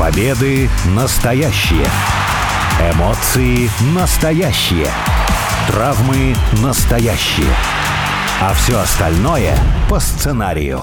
Победы настоящие. Эмоции настоящие. Травмы настоящие. А все остальное по сценарию.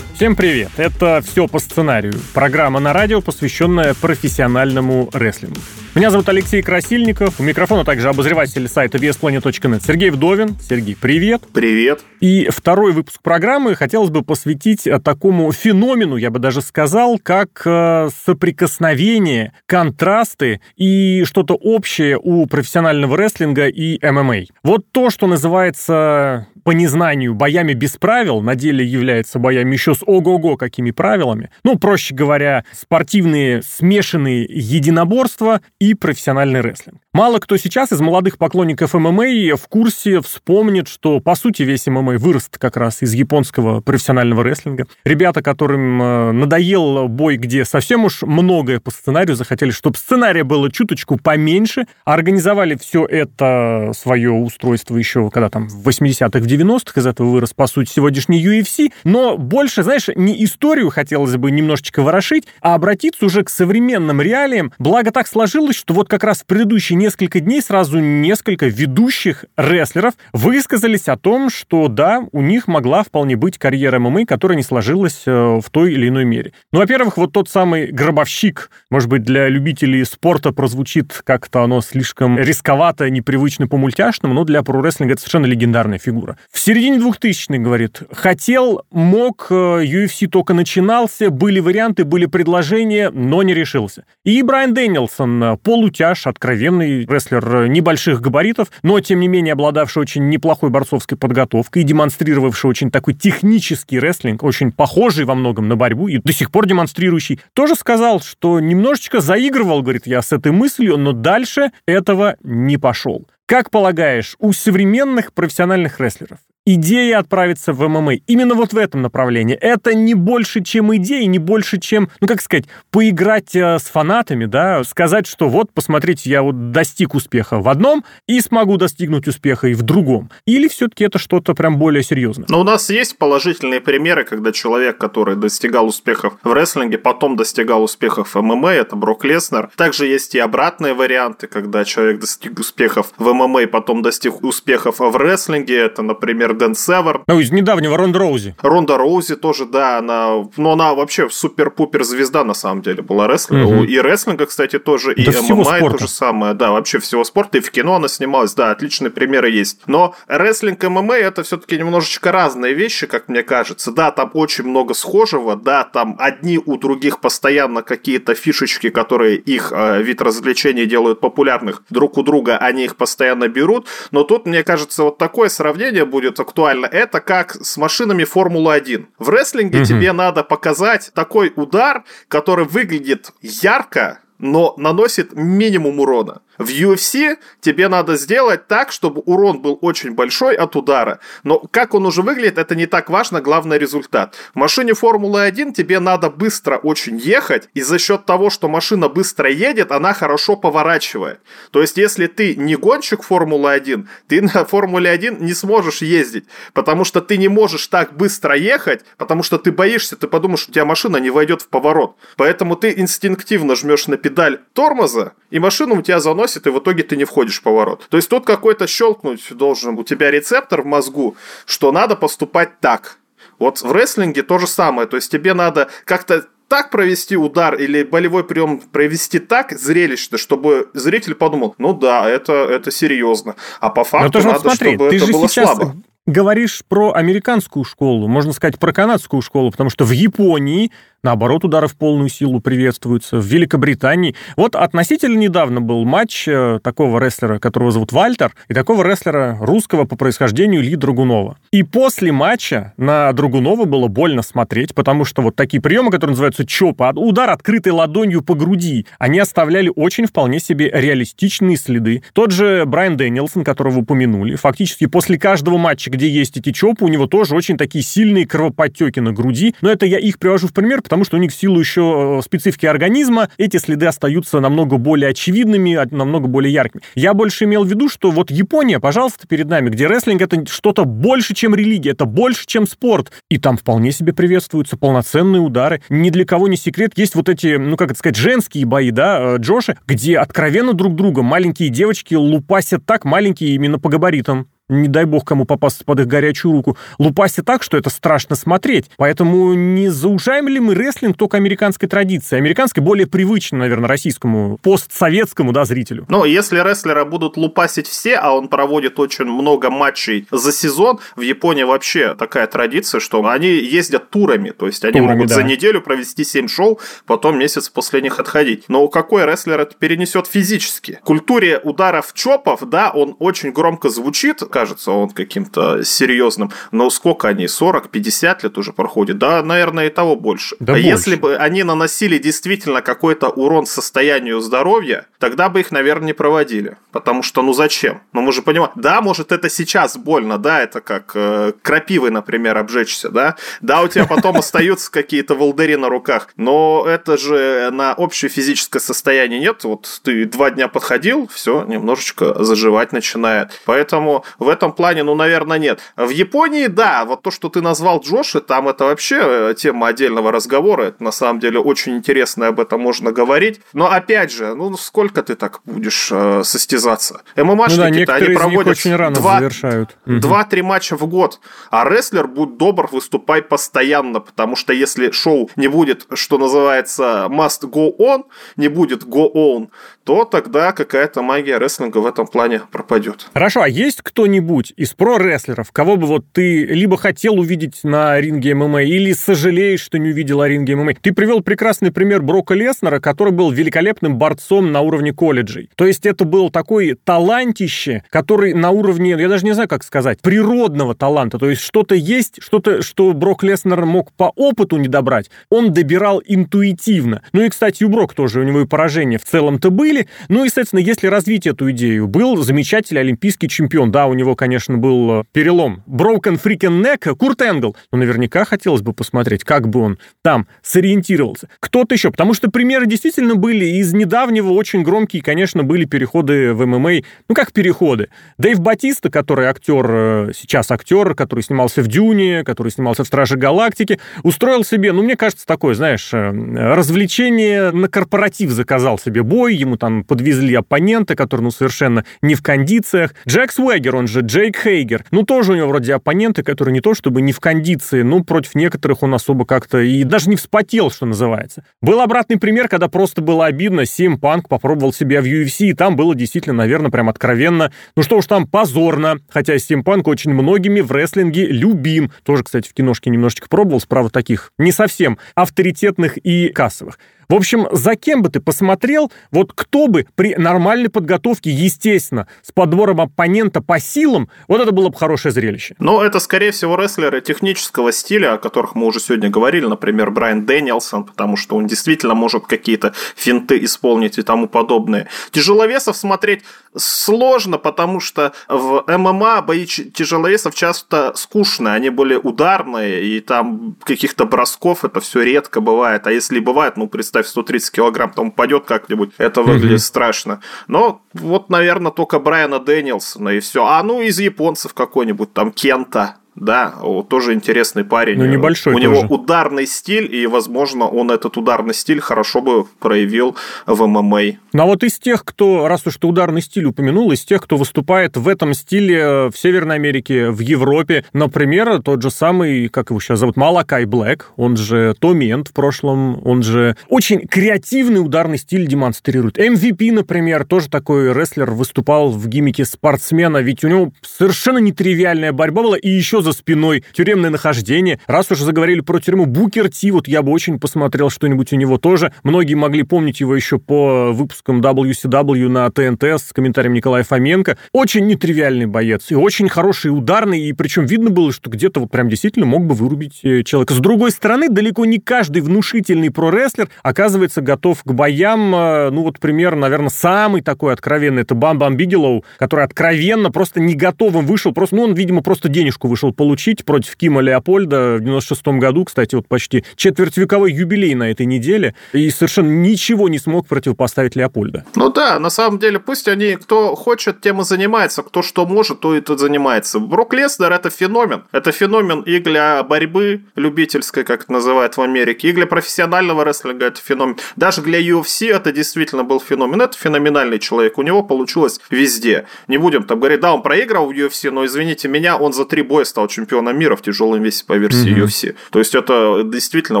Всем привет! Это «Все по сценарию» — программа на радио, посвященная профессиональному рестлингу. Меня зовут Алексей Красильников, у микрофона также обозреватель сайта VSPlanet.net Сергей Вдовин. Сергей, привет! Привет! И второй выпуск программы хотелось бы посвятить э, такому феномену, я бы даже сказал, как э, соприкосновение, контрасты и что-то общее у профессионального рестлинга и ММА. Вот то, что называется по незнанию боями без правил, на деле является боями еще с ого-го какими правилами. Ну, проще говоря, спортивные смешанные единоборства и профессиональный рестлинг. Мало кто сейчас из молодых поклонников ММА в курсе вспомнит, что, по сути, весь ММА вырос как раз из японского профессионального рестлинга. Ребята, которым э, надоел бой, где совсем уж многое по сценарию, захотели, чтобы сценария было чуточку поменьше, организовали все это свое устройство еще, когда там в 80-х, в 90-х из этого вырос, по сути, сегодняшний UFC, но больше, знаешь, не историю хотелось бы немножечко ворошить, а обратиться уже к современным реалиям. Благо так сложилось, что вот как раз в предыдущие несколько дней сразу несколько ведущих рестлеров высказались о том, что да, у них могла вполне быть карьера ММА, которая не сложилась э, в той или иной мере. Ну, во-первых, вот тот самый гробовщик, может быть, для любителей спорта прозвучит как-то оно слишком рисковато, непривычно по-мультяшному, но для про-рестлинга это совершенно легендарная фигура. В середине 2000-х, говорит, хотел, мог, UFC э, только начинался, были варианты, были предложения, но не решился. И Брайан Дэнилсон, э, полутяж, откровенный рестлер небольших габаритов, но, тем не менее, обладавший очень неплохой борцовской подготовкой и демонстрировавший очень такой технический рестлинг, очень похожий во многом на борьбу и до сих пор демонстрирующий, тоже сказал, что немножечко заигрывал, говорит, я с этой мыслью, но дальше этого не пошел. Как полагаешь, у современных профессиональных рестлеров идея отправиться в ММА именно вот в этом направлении. Это не больше, чем идея, не больше, чем, ну, как сказать, поиграть э, с фанатами, да, сказать, что вот, посмотрите, я вот достиг успеха в одном и смогу достигнуть успеха и в другом. Или все-таки это что-то прям более серьезное? Но у нас есть положительные примеры, когда человек, который достигал успехов в рестлинге, потом достигал успехов в ММА, это Брок Леснер. Также есть и обратные варианты, когда человек достиг успехов в ММА, потом достиг успехов в рестлинге, это, например, Дэн Северн. Ну, из недавнего Ронда Роузи. Ронда Роузи тоже, да, она, ну, она вообще супер-пупер звезда, на самом деле, была рестлинга. Угу. И рестлинга, кстати, тоже, и да ММА то же самое, да, вообще всего спорта, и в кино она снималась, да, отличные примеры есть. Но рестлинг и ММА это все-таки немножечко разные вещи, как мне кажется. Да, там очень много схожего, да, там одни у других постоянно какие-то фишечки, которые их э, вид развлечений делают популярных друг у друга, они их постоянно берут. Но тут, мне кажется, вот такое сравнение будет актуально, это как с машинами Формулы-1. В рестлинге угу. тебе надо показать такой удар, который выглядит ярко, но наносит минимум урона. В UFC тебе надо сделать так, чтобы урон был очень большой от удара. Но как он уже выглядит, это не так важно, главный результат. В машине Формулы-1 тебе надо быстро очень ехать, и за счет того, что машина быстро едет, она хорошо поворачивает. То есть, если ты не гонщик Формулы-1, ты на Формуле-1 не сможешь ездить, потому что ты не можешь так быстро ехать, потому что ты боишься, ты подумаешь, что у тебя машина не войдет в поворот. Поэтому ты инстинктивно жмешь на педаль тормоза, и машина у тебя заносит заносит, и в итоге ты не входишь в поворот. То есть тут какой-то щелкнуть должен у тебя рецептор в мозгу, что надо поступать так. Вот в рестлинге то же самое. То есть тебе надо как-то так провести удар или болевой прием провести так зрелищно, чтобы зритель подумал, ну да, это, это серьезно. А по факту надо, вот смотри, чтобы это было сейчас... слабо говоришь про американскую школу, можно сказать, про канадскую школу, потому что в Японии Наоборот, удары в полную силу приветствуются. В Великобритании. Вот относительно недавно был матч э, такого рестлера, которого зовут Вальтер, и такого рестлера русского по происхождению Ли Драгунова. И после матча на Драгунова было больно смотреть, потому что вот такие приемы, которые называются чопа, удар открытой ладонью по груди, они оставляли очень вполне себе реалистичные следы. Тот же Брайан Дэнилсон, которого упомянули, фактически после каждого матча, где есть эти чопы, у него тоже очень такие сильные кровоподтеки на груди. Но это я их привожу в пример, потому что у них в силу еще э, специфики организма эти следы остаются намного более очевидными, намного более яркими. Я больше имел в виду, что вот Япония, пожалуйста, перед нами, где рестлинг это что-то больше, чем религия, это больше, чем спорт. И там вполне себе приветствуются полноценные удары. Ни для кого не секрет, есть вот эти, ну как это сказать, женские бои, да, э, Джоши, где откровенно друг друга маленькие девочки лупасят так, маленькие именно по габаритам не дай бог кому попасться под их горячую руку, лупасят так, что это страшно смотреть. Поэтому не заужаем ли мы рестлинг только американской традиции? Американской более привычной, наверное, российскому, постсоветскому, да, зрителю. Но если рестлера будут лупасить все, а он проводит очень много матчей за сезон, в Японии вообще такая традиция, что они ездят турами, то есть они турами, могут да. за неделю провести 7 шоу, потом месяц после них отходить. Но какой рестлер это перенесет физически? В культуре ударов чопов, да, он очень громко звучит, кажется он каким-то серьезным. Но сколько они? 40-50 лет уже проходит? Да, наверное, и того больше. Да а больше. если бы они наносили действительно какой-то урон состоянию здоровья, тогда бы их, наверное, не проводили. Потому что, ну зачем? Ну мы же понимаем, да, может это сейчас больно, да, это как э, крапивой, например, обжечься, да, да, у тебя потом остаются какие-то волдыри на руках, но это же на общее физическое состояние нет, вот ты два дня подходил, все, немножечко заживать начинает. Поэтому в этом плане, ну, наверное, нет. В Японии, да, вот то, что ты назвал Джоши, там это вообще э, тема отдельного разговора. Это на самом деле очень интересно, об этом можно говорить. Но опять же, ну, сколько ты так будешь э, состязаться? ММАшники-то ну да, они проводят очень рано два, завершают. Два-три матча в год. А рестлер, будь добр, выступай постоянно, потому что если шоу не будет, что называется, must go on, не будет go on, то тогда какая-то магия рестлинга в этом плане пропадет. Хорошо, а есть кто-нибудь из про-рестлеров, кого бы вот ты либо хотел увидеть на ринге ММА, или сожалеешь, что не увидел о ринге ММА? Ты привел прекрасный пример Брока Леснера, который был великолепным борцом на уровне колледжей. То есть это был такой талантище, который на уровне, я даже не знаю, как сказать, природного таланта. То есть что-то есть, что-то, что Брок Леснер мог по опыту не добрать, он добирал интуитивно. Ну и, кстати, у Брока тоже, у него и поражения в целом-то были, идеи. Ну и, соответственно, если развить эту идею, был замечательный олимпийский чемпион. Да, у него, конечно, был э, перелом. Broken freaking neck, Курт Энгл. Но наверняка хотелось бы посмотреть, как бы он там сориентировался. Кто-то еще, потому что примеры действительно были из недавнего очень громкие, конечно, были переходы в ММА. Ну, как переходы? Дэйв Батиста, который актер, э, сейчас актер, который снимался в «Дюне», который снимался в «Страже Галактики», устроил себе, ну, мне кажется, такое, знаешь, э, развлечение на корпоратив заказал себе бой, ему там подвезли оппонента, который, ну, совершенно не в кондициях. Джек Свегер, он же Джейк Хейгер, ну, тоже у него вроде оппоненты, которые не то чтобы не в кондиции, ну, против некоторых он особо как-то и даже не вспотел, что называется. Был обратный пример, когда просто было обидно, Сим Панк попробовал себя в UFC, и там было действительно, наверное, прям откровенно, ну что уж там, позорно, хотя Сим Панк очень многими в рестлинге любим. Тоже, кстати, в киношке немножечко пробовал, справа таких не совсем авторитетных и кассовых. В общем, за кем бы ты посмотрел, вот кто бы при нормальной подготовке, естественно, с подбором оппонента по силам, вот это было бы хорошее зрелище. Но это, скорее всего, рестлеры технического стиля, о которых мы уже сегодня говорили, например, Брайан Дэниелсон, потому что он действительно может какие-то финты исполнить и тому подобное. Тяжеловесов смотреть сложно, потому что в ММА бои тяжеловесов часто скучные, они более ударные, и там каких-то бросков это все редко бывает. А если бывает, ну, представь, представь, 130 килограмм там упадет как-нибудь, это выглядит mm-hmm. страшно. Но вот, наверное, только Брайана Дэнилсона и все. А ну из японцев какой-нибудь там Кента, да, тоже интересный парень. Ну, небольшой У тоже. него ударный стиль, и, возможно, он этот ударный стиль хорошо бы проявил в ММА. Ну, а вот из тех, кто, раз уж ты ударный стиль упомянул, из тех, кто выступает в этом стиле в Северной Америке, в Европе, например, тот же самый, как его сейчас зовут, Малакай Блэк, он же Томент в прошлом, он же очень креативный ударный стиль демонстрирует. MVP, например, тоже такой рестлер, выступал в гиммике спортсмена, ведь у него совершенно нетривиальная борьба была, и еще за за спиной, тюремное нахождение. Раз уж заговорили про тюрьму, Букер Ти, вот я бы очень посмотрел что-нибудь у него тоже. Многие могли помнить его еще по выпускам WCW на ТНТ с комментарием Николая Фоменко. Очень нетривиальный боец и очень хороший ударный, и причем видно было, что где-то вот прям действительно мог бы вырубить э, человека. С другой стороны, далеко не каждый внушительный прорестлер оказывается готов к боям. Э, ну вот пример, наверное, самый такой откровенный, это Бам Бам Бигелоу, который откровенно просто не готовым вышел, просто, ну он, видимо, просто денежку вышел получить против Кима Леопольда в 96 году, кстати, вот почти четвертьвековой юбилей на этой неделе, и совершенно ничего не смог противопоставить Леопольда. Ну да, на самом деле, пусть они, кто хочет, тем и занимается, кто что может, то и то занимается. Брок Леснер это феномен. Это феномен и для борьбы любительской, как это называют в Америке, и для профессионального рестлинга это феномен. Даже для UFC это действительно был феномен. Это феноменальный человек. У него получилось везде. Не будем там говорить, да, он проиграл в UFC, но извините меня, он за три боя стал чемпионом мира в тяжелом весе по версии mm-hmm. UFC. То есть это действительно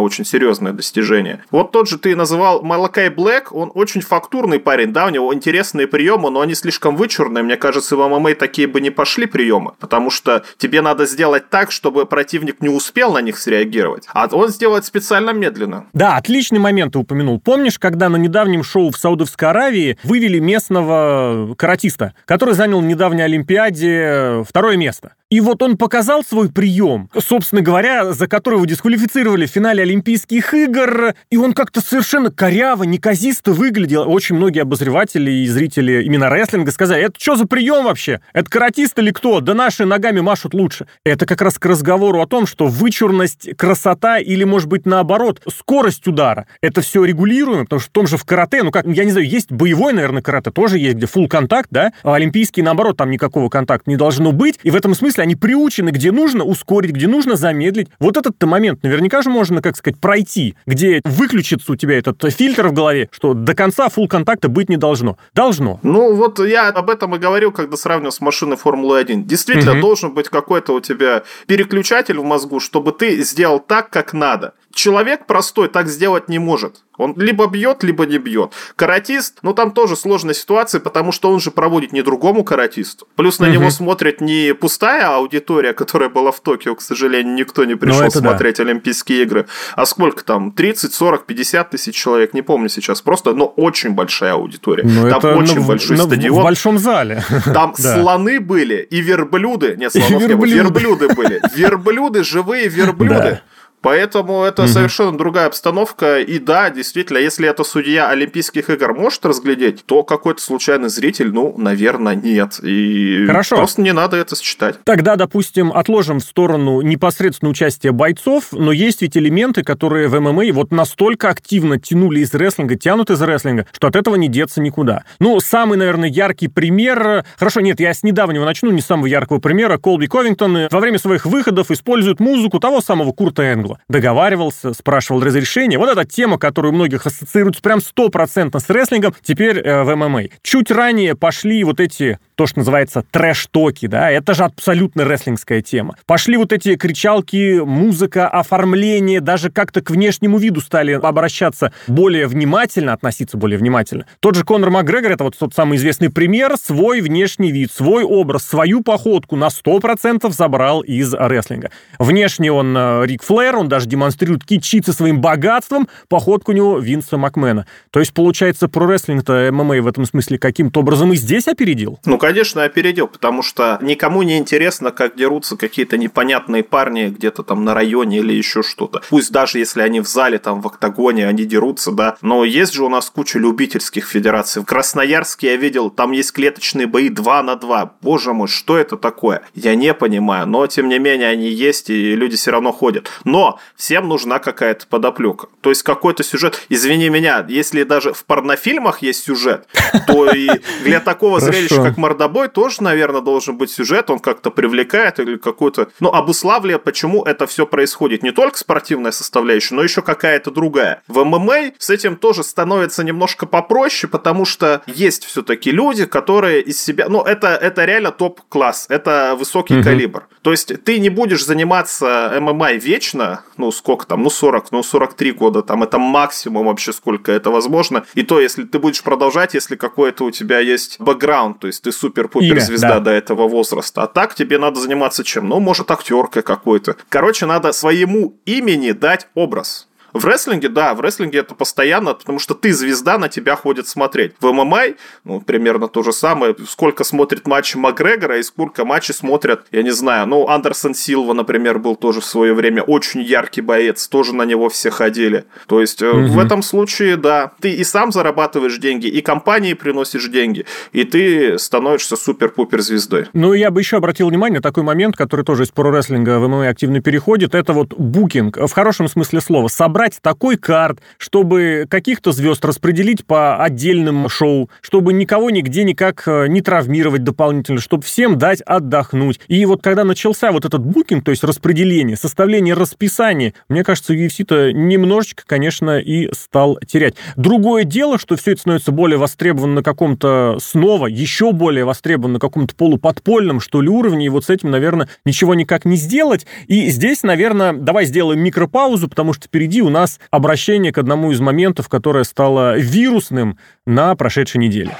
очень серьезное достижение. Вот тот же ты называл Малакай Блэк, он очень фактурный парень, да, у него интересные приемы, но они слишком вычурные. Мне кажется, в ММА такие бы не пошли приемы, потому что тебе надо сделать так, чтобы противник не успел на них среагировать, а он сделает специально медленно. Да, отличный момент ты упомянул. Помнишь, когда на недавнем шоу в Саудовской Аравии вывели местного каратиста, который занял в недавней Олимпиаде второе место? И вот он показал свой прием, собственно говоря, за который его дисквалифицировали в финале Олимпийских игр, и он как-то совершенно коряво, неказисто выглядел. Очень многие обозреватели и зрители именно рестлинга сказали, это что за прием вообще? Это каратист или кто? Да наши ногами машут лучше. Это как раз к разговору о том, что вычурность, красота или, может быть, наоборот, скорость удара. Это все регулируемо, потому что в том же в карате, ну как, я не знаю, есть боевой, наверное, карате тоже есть, где full контакт, да, а олимпийский, наоборот, там никакого контакта не должно быть, и в этом смысле они приучены, где нужно ускорить, где нужно замедлить. Вот этот-то момент наверняка же можно, как сказать, пройти, где выключится у тебя этот фильтр в голове, что до конца фул контакта быть не должно. Должно. Ну, вот я об этом и говорил, когда сравнивал с машиной Формулы-1. Действительно, угу. должен быть какой-то у тебя переключатель в мозгу, чтобы ты сделал так, как надо. Человек простой так сделать не может. Он либо бьет, либо не бьет. Каратист, ну там тоже сложная ситуация, потому что он же проводит не другому каратисту. Плюс на угу. него смотрит не пустая аудитория, которая была в Токио, к сожалению, никто не пришел ну, смотреть да. Олимпийские игры. А сколько там? 30, 40, 50 тысяч человек, не помню сейчас. Просто, но ну, очень большая аудитория. Ну, там это очень на, большой на, стадион. В большом зале. Там слоны были и верблюды. Нет, слонов не было. Верблюды были. Верблюды, живые верблюды. Поэтому это угу. совершенно другая обстановка. И да, действительно, если это судья Олимпийских игр может разглядеть, то какой-то случайный зритель, ну, наверное, нет. И Хорошо. просто не надо это считать. Тогда, допустим, отложим в сторону непосредственно участие бойцов, но есть ведь элементы, которые в ММА вот настолько активно тянули из рестлинга, тянут из рестлинга, что от этого не деться никуда. Ну, самый, наверное, яркий пример... Хорошо, нет, я с недавнего начну, не самого яркого примера. Колби Ковингтон во время своих выходов использует музыку того самого Курта Энгла было. Договаривался, спрашивал разрешение. Вот эта тема, которую многих ассоциируется прям стопроцентно с рестлингом, теперь э, в ММА. Чуть ранее пошли вот эти то, что называется трэш-токи, да, это же абсолютно рестлингская тема. Пошли вот эти кричалки, музыка, оформление, даже как-то к внешнему виду стали обращаться более внимательно, относиться более внимательно. Тот же Конор Макгрегор, это вот тот самый известный пример, свой внешний вид, свой образ, свою походку на 100% забрал из рестлинга. Внешне он э, Рик Флэр, он даже демонстрирует, кичится своим богатством, походку у него Винса Макмена. То есть, получается, про рестлинг-то ММА в этом смысле каким-то образом и здесь опередил? Ну, конечно, опередил, потому что никому не интересно, как дерутся какие-то непонятные парни где-то там на районе или еще что-то. Пусть даже если они в зале, там в октагоне, они дерутся, да. Но есть же у нас куча любительских федераций. В Красноярске я видел, там есть клеточные бои 2 на 2. Боже мой, что это такое? Я не понимаю, но тем не менее они есть, и люди все равно ходят. Но всем нужна какая-то подоплека. То есть какой-то сюжет. Извини меня, если даже в порнофильмах есть сюжет, то и для такого зрелища, как мордобой, тоже, наверное, должен быть сюжет. Он как-то привлекает или какой-то... Ну, обуславливает, почему это все происходит. Не только спортивная составляющая, но еще какая-то другая. В ММА с этим тоже становится немножко попроще, потому что есть все-таки люди, которые из себя... Ну, это, это реально топ-класс. Это высокий угу. калибр. То есть ты не будешь заниматься ММА вечно, года, ну, сколько там, ну, 40, ну, 43 года, там, это максимум вообще, сколько это возможно. И то, если ты будешь продолжать, если какой-то у тебя есть бэкграунд, то есть ты супер-пупер звезда да. до этого возраста. А так тебе надо заниматься чем? Ну, может, актеркой какой-то. Короче, надо своему имени дать образ. В рестлинге, да, в рестлинге это постоянно, потому что ты звезда, на тебя ходят смотреть. В ММА, ну, примерно то же самое. Сколько смотрит матчи Макгрегора и сколько матчей смотрят, я не знаю, ну, Андерсон Силва, например, был тоже в свое время очень яркий боец, тоже на него все ходили. То есть, угу. в этом случае, да, ты и сам зарабатываешь деньги, и компании приносишь деньги, и ты становишься супер-пупер звездой. Ну, я бы еще обратил внимание на такой момент, который тоже из про-рестлинга в ММА активно переходит, это вот букинг, в хорошем смысле слова, собрать собрать такой карт, чтобы каких-то звезд распределить по отдельным шоу, чтобы никого нигде никак э, не травмировать дополнительно, чтобы всем дать отдохнуть. И вот когда начался вот этот букинг, то есть распределение, составление расписания, мне кажется, UFC-то немножечко, конечно, и стал терять. Другое дело, что все это становится более востребовано на каком-то снова, еще более востребовано на каком-то полуподпольном, что ли, уровне, и вот с этим, наверное, ничего никак не сделать. И здесь, наверное, давай сделаем микропаузу, потому что впереди у у нас обращение к одному из моментов, которое стало вирусным на прошедшей неделе.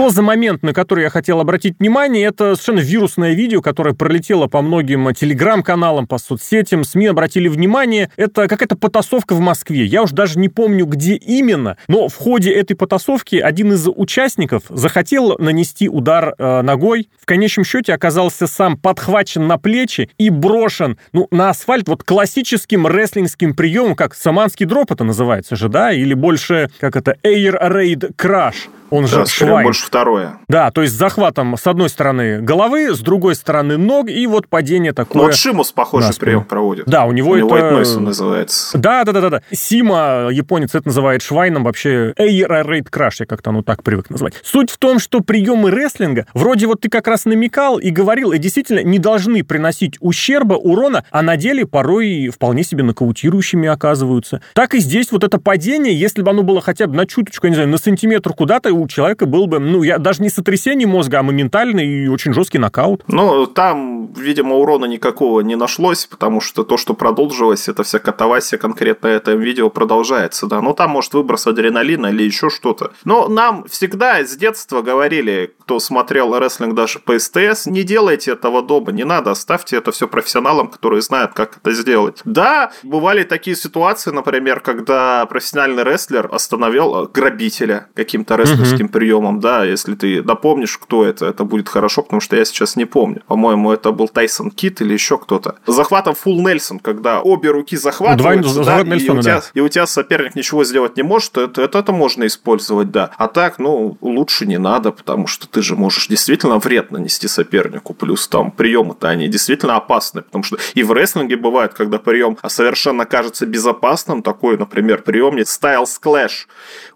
Что за момент, на который я хотел обратить внимание, это совершенно вирусное видео, которое пролетело по многим телеграм-каналам, по соцсетям, СМИ обратили внимание. Это какая-то потасовка в Москве. Я уж даже не помню, где именно, но в ходе этой потасовки один из участников захотел нанести удар э, ногой. В конечном счете оказался сам подхвачен на плечи и брошен ну, на асфальт вот классическим рестлингским приемом, как саманский дроп это называется же, да, или больше, как это, Air Raid Crash. Он же да, Швайн. больше второе. Да, то есть захватом с одной стороны головы, с другой стороны ног, и вот падение такое. Ну, вот Шимус похожий прием проводит. Да, у него у это... White Noise называется. Да, да, да, да, да. Сима, японец, это называет Швайном, вообще Air Raid Crash, я как-то ну так привык называть. Суть в том, что приемы рестлинга, вроде вот ты как раз намекал и говорил, и действительно не должны приносить ущерба, урона, а на деле порой вполне себе нокаутирующими оказываются. Так и здесь вот это падение, если бы оно было хотя бы на чуточку, я не знаю, на сантиметр куда-то, у человека был бы, ну, я даже не сотрясение мозга, а моментальный и очень жесткий нокаут. Ну, там, видимо, урона никакого не нашлось, потому что то, что продолжилось, это вся катавасия конкретно это видео продолжается, да. Ну, там, может, выброс адреналина или еще что-то. Но нам всегда с детства говорили, кто смотрел рестлинг даже по СТС, не делайте этого дома, не надо, оставьте это все профессионалам, которые знают, как это сделать. Да, бывали такие ситуации, например, когда профессиональный рестлер остановил грабителя каким-то рестлерским таким приемом, да, если ты напомнишь, кто это, это будет хорошо, потому что я сейчас не помню. По-моему, это был Тайсон Кит или еще кто-то. Захватом Фул Нельсон, когда обе руки захватываются, да, Нельсона, и, у тебя, да. и у тебя соперник ничего сделать не может, это, это, это можно использовать, да. А так, ну, лучше не надо, потому что ты же можешь действительно вред нанести сопернику. Плюс там приемы-то они действительно опасны, потому что и в рестлинге бывает, когда прием совершенно кажется безопасным, такой, например, прием Styles Clash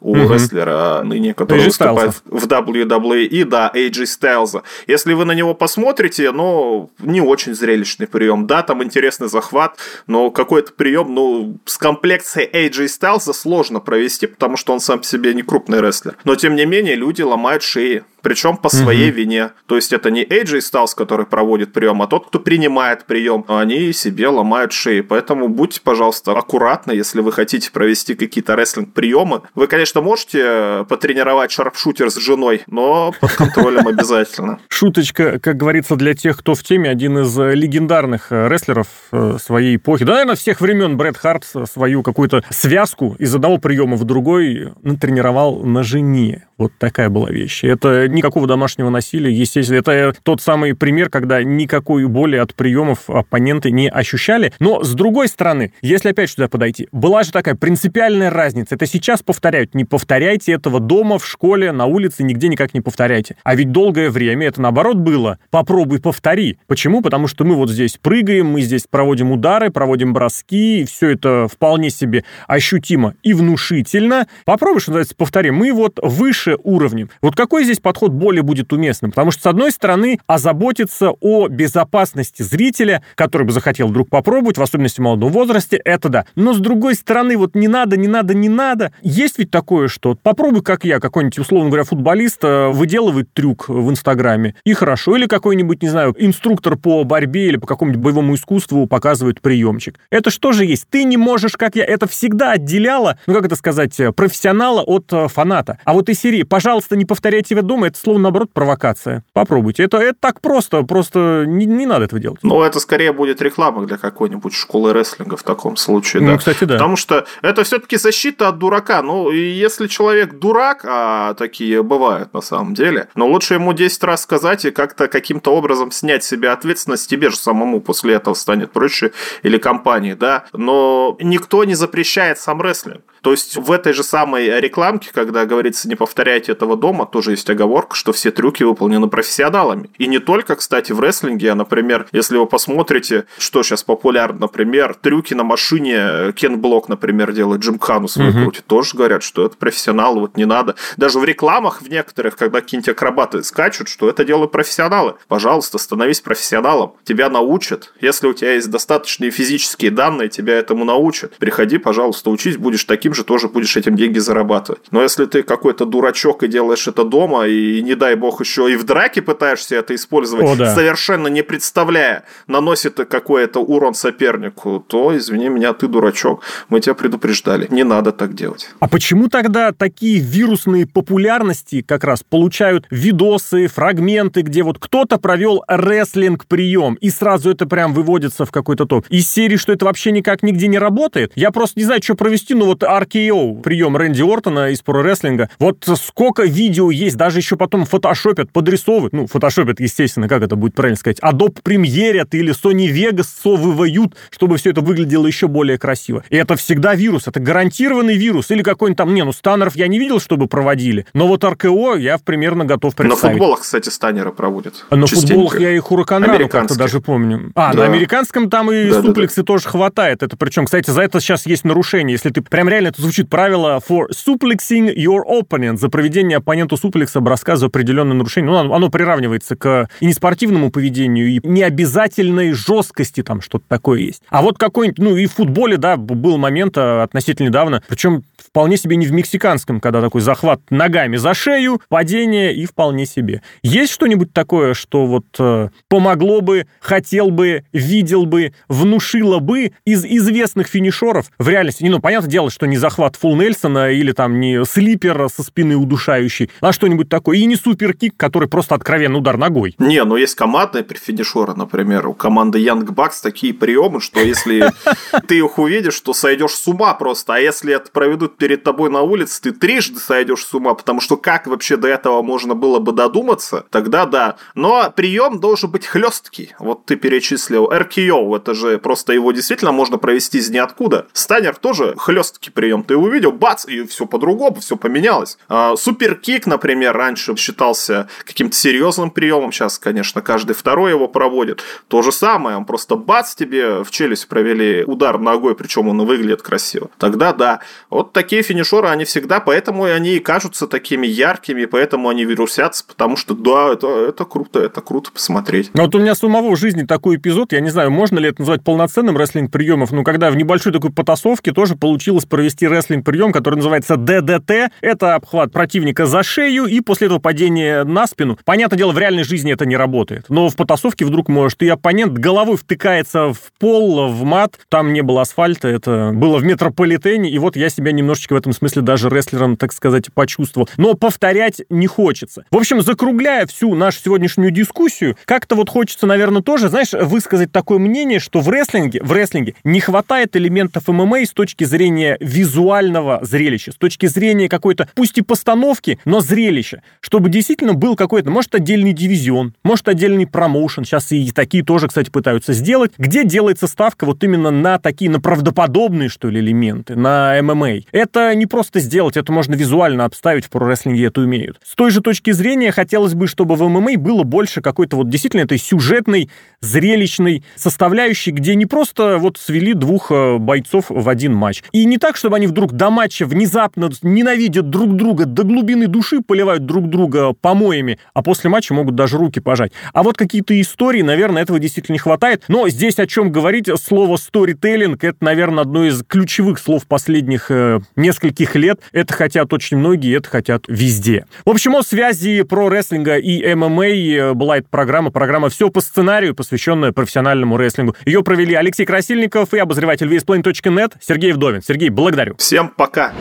у угу. рестлера ныне, который выступает в WWE, да, AJ Styles. Если вы на него посмотрите, ну, не очень зрелищный прием. Да, там интересный захват, но какой-то прием, ну, с комплекцией AJ Styles сложно провести, потому что он сам по себе не крупный рестлер. Но, тем не менее, люди ломают шеи причем по своей угу. вине. То есть это не AJ Styles, который проводит прием, а тот, кто принимает прием. Они себе ломают шеи. Поэтому будьте, пожалуйста, аккуратны, если вы хотите провести какие-то рестлинг-приемы. Вы, конечно, можете э, потренировать шарпшутер с женой, но под контролем обязательно. Шуточка, как говорится, для тех, кто в теме, один из э, легендарных э, рестлеров своей эпохи. Да, наверное, всех времен Брэд Харт свою какую-то связку из одного приема в другой натренировал на жене. Вот такая была вещь. Это никакого домашнего насилия, естественно. Это тот самый пример, когда никакой боли от приемов оппоненты не ощущали. Но, с другой стороны, если опять сюда подойти, была же такая принципиальная разница. Это сейчас повторяют. Не повторяйте этого дома, в школе, на улице, нигде никак не повторяйте. А ведь долгое время это наоборот было. Попробуй повтори. Почему? Потому что мы вот здесь прыгаем, мы здесь проводим удары, проводим броски, и все это вполне себе ощутимо и внушительно. Попробуй, что называется, повтори. Мы вот выше выше уровнем. Вот какой здесь подход более будет уместным? Потому что, с одной стороны, озаботиться о безопасности зрителя, который бы захотел вдруг попробовать, в особенности в молодом возрасте, это да. Но, с другой стороны, вот не надо, не надо, не надо. Есть ведь такое, что попробуй, как я, какой-нибудь, условно говоря, футболист э, выделывает трюк в Инстаграме, и хорошо. Или какой-нибудь, не знаю, инструктор по борьбе или по какому-нибудь боевому искусству показывает приемчик. Это что же есть? Ты не можешь, как я. Это всегда отделяло, ну как это сказать, э, профессионала от э, фаната. А вот из серии «пожалуйста, не повторяйте это дома» — это слово, наоборот, провокация. Попробуйте. Это, это так просто, просто не, не надо этого делать. Ну, это скорее будет реклама для какой-нибудь школы рестлинга в таком случае, ну, да. кстати, да. Потому что это все-таки защита от дурака. Ну, если человек дурак, а такие бывают на самом деле, но лучше ему 10 раз сказать и как-то каким-то образом снять себе ответственность, тебе же самому после этого станет проще или компании, да. Но никто не запрещает сам рестлинг. То есть в этой же самой рекламке, когда говорится «не повторяйте этого дома», тоже есть оговорка, что все трюки выполнены профессионалами. И не только, кстати, в рестлинге, а, например, если вы посмотрите, что сейчас популярно, например, трюки на машине Кен Блок, например, делает, Джим Хану свою угу. крутит, тоже говорят, что это профессионалы, вот не надо. Даже в рекламах в некоторых, когда какие-нибудь акробаты скачут, что это делают профессионалы. Пожалуйста, становись профессионалом. Тебя научат. Если у тебя есть достаточные физические данные, тебя этому научат. Приходи, пожалуйста, учись, будешь таким же тоже будешь этим деньги зарабатывать. Но если ты какой-то дурачок и делаешь это дома, и не дай бог еще и в драке пытаешься это использовать, О, да. совершенно не представляя, наносит какой-то урон сопернику, то, извини меня, ты дурачок. Мы тебя предупреждали. Не надо так делать. А почему тогда такие вирусные популярности как раз получают видосы, фрагменты, где вот кто-то провел рестлинг-прием, и сразу это прям выводится в какой-то топ? Из серии, что это вообще никак нигде не работает? Я просто не знаю, что провести, но вот RKO, прием Рэнди Ортона из про-рестлинга. Вот сколько видео есть, даже еще потом фотошопят, подрисовывают. Ну, фотошопят, естественно, как это будет правильно сказать. Adobe Premiere или Sony Vegas совывают, чтобы все это выглядело еще более красиво. И это всегда вирус, это гарантированный вирус. Или какой-нибудь там, не, ну, станеров я не видел, чтобы проводили, но вот РКО я примерно готов представить. На футболах, кстати, станеры проводят. А на Частенько. футболах я и Хураканану как-то даже помню. А, да. на американском там и да, суплексы да, да. тоже хватает. Это причем, кстати, за это сейчас есть нарушение. Если ты прям реально это звучит правило for suplexing your opponent, за проведение оппоненту суплекса броска за определенное нарушение. Ну, оно, оно приравнивается к и неспортивному поведению, и необязательной жесткости там что-то такое есть. А вот какой-нибудь, ну и в футболе, да, был момент а, относительно недавно, причем вполне себе не в мексиканском, когда такой захват ногами за шею, падение и вполне себе. Есть что-нибудь такое, что вот э, помогло бы, хотел бы, видел бы, внушило бы из известных финишеров в реальности? Ну, понятное дело, что не захват фул Нельсона или там не слипер со спины удушающий, а что-нибудь такое. И не суперкик, который просто откровенный удар ногой. Не, но ну, есть командные финишеры, например, у команды Young Bucks такие приемы, что если ты их увидишь, то сойдешь с ума просто. А если это проведут перед тобой на улице, ты трижды сойдешь с ума, потому что как вообще до этого можно было бы додуматься, тогда да. Но прием должен быть хлесткий. Вот ты перечислил RKO, это же просто его действительно можно провести из ниоткуда. Станер тоже хлесткий прием. Ты увидел, бац, и все по-другому, все поменялось. А, суперкик, например, раньше считался каким-то серьезным приемом, сейчас, конечно, каждый второй его проводит. То же самое, он просто бац тебе в челюсть провели удар ногой, причем он выглядит красиво. Тогда да. Вот такие финишеры, они всегда, поэтому они и кажутся такими яркими, поэтому они вирусятся, потому что да, это, это круто, это круто посмотреть. Но вот у меня самого в жизни такой эпизод, я не знаю, можно ли это назвать полноценным рестлинг-приемом, но когда в небольшой такой потасовке тоже получилось провести рестлинг-прием, который называется ДДТ. Это обхват противника за шею и после этого падение на спину. Понятное дело, в реальной жизни это не работает, но в потасовке вдруг может и оппонент головой втыкается в пол, в мат, там не было асфальта, это было в метрополитене, и вот я себя немножечко немножечко в этом смысле даже рестлером, так сказать, почувствовал. Но повторять не хочется. В общем, закругляя всю нашу сегодняшнюю дискуссию, как-то вот хочется, наверное, тоже, знаешь, высказать такое мнение, что в рестлинге, в рестлинге не хватает элементов ММА с точки зрения визуального зрелища, с точки зрения какой-то, пусть и постановки, но зрелища, чтобы действительно был какой-то, может, отдельный дивизион, может, отдельный промоушен, сейчас и такие тоже, кстати, пытаются сделать, где делается ставка вот именно на такие, на правдоподобные, что ли, элементы, на ММА. Это не просто сделать, это можно визуально обставить, в прорестлинге это умеют. С той же точки зрения хотелось бы, чтобы в ММА было больше какой-то вот действительно этой сюжетной, зрелищной составляющей, где не просто вот свели двух э, бойцов в один матч. И не так, чтобы они вдруг до матча внезапно ненавидят друг друга, до глубины души поливают друг друга помоями, а после матча могут даже руки пожать. А вот какие-то истории, наверное, этого действительно не хватает. Но здесь о чем говорить, слово «сторителлинг» — это, наверное, одно из ключевых слов последних э, нескольких лет. Это хотят очень многие, это хотят везде. В общем, о связи про рестлинга и ММА э, была эта программа. Программа «Все по сценарию», посвященная профессиональному рестлингу. Ее провели Алексей Красильников и обозреватель VSPlane.net Сергей Вдовин. Сергей, благодарю. Всем пока.